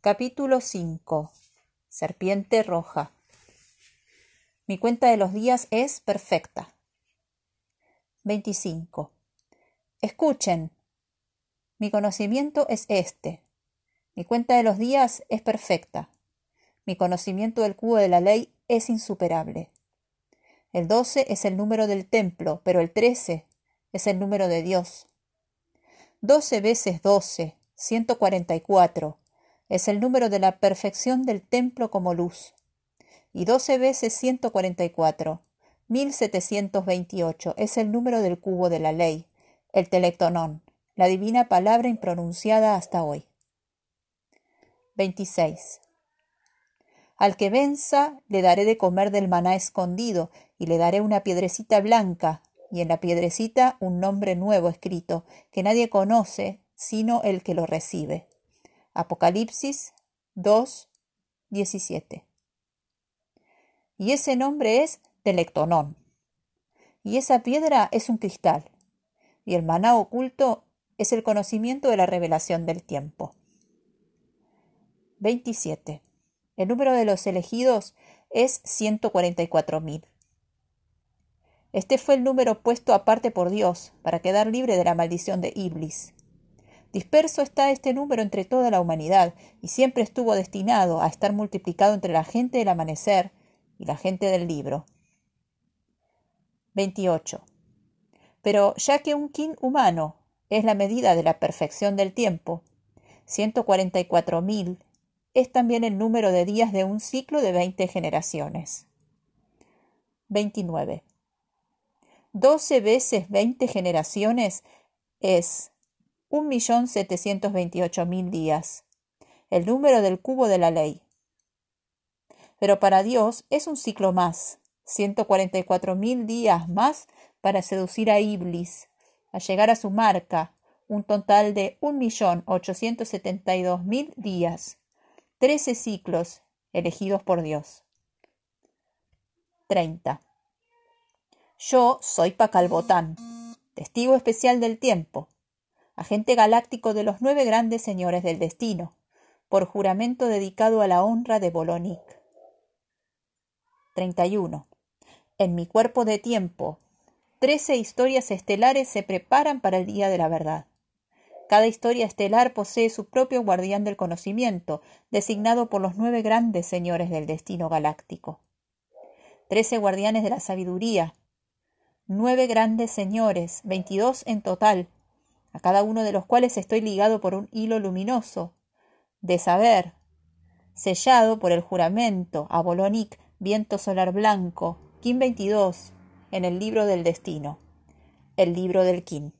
Capítulo 5 Serpiente roja Mi cuenta de los días es perfecta. 25. Escuchen. Mi conocimiento es este. Mi cuenta de los días es perfecta. Mi conocimiento del cubo de la ley es insuperable. El 12 es el número del templo, pero el 13 es el número de Dios. 12 veces 12, 144 es el número de la perfección del templo como luz. Y 12 veces 144, 1728 es el número del cubo de la ley, el telectonón, la divina palabra impronunciada hasta hoy. 26. Al que venza le daré de comer del maná escondido, y le daré una piedrecita blanca, y en la piedrecita un nombre nuevo escrito, que nadie conoce sino el que lo recibe. Apocalipsis 2, 17. Y ese nombre es Telectonón. Y esa piedra es un cristal. Y el maná oculto es el conocimiento de la revelación del tiempo. 27. El número de los elegidos es 144.000. Este fue el número puesto aparte por Dios para quedar libre de la maldición de Iblis. Disperso está este número entre toda la humanidad, y siempre estuvo destinado a estar multiplicado entre la gente del amanecer y la gente del libro. 28. Pero ya que un kin humano es la medida de la perfección del tiempo, 144.000 es también el número de días de un ciclo de 20 generaciones. 29. 12 veces 20 generaciones es un millón setecientos veintiocho mil días, el número del cubo de la ley. Pero para Dios es un ciclo más, ciento cuarenta y cuatro mil días más para seducir a Iblis, a llegar a su marca, un total de un millón ochocientos setenta y dos mil días, trece ciclos elegidos por Dios. 30. Yo soy Pacalbotán, testigo especial del tiempo, agente galáctico de los nueve grandes señores del destino, por juramento dedicado a la honra de Bolonic. 31. En mi cuerpo de tiempo, trece historias estelares se preparan para el día de la verdad. Cada historia estelar posee su propio guardián del conocimiento, designado por los nueve grandes señores del destino galáctico. Trece guardianes de la sabiduría, nueve grandes señores, veintidós en total, a cada uno de los cuales estoy ligado por un hilo luminoso, de saber, sellado por el juramento, a Bolonic, viento solar blanco, Kim 22, en el libro del destino, el libro del Kim.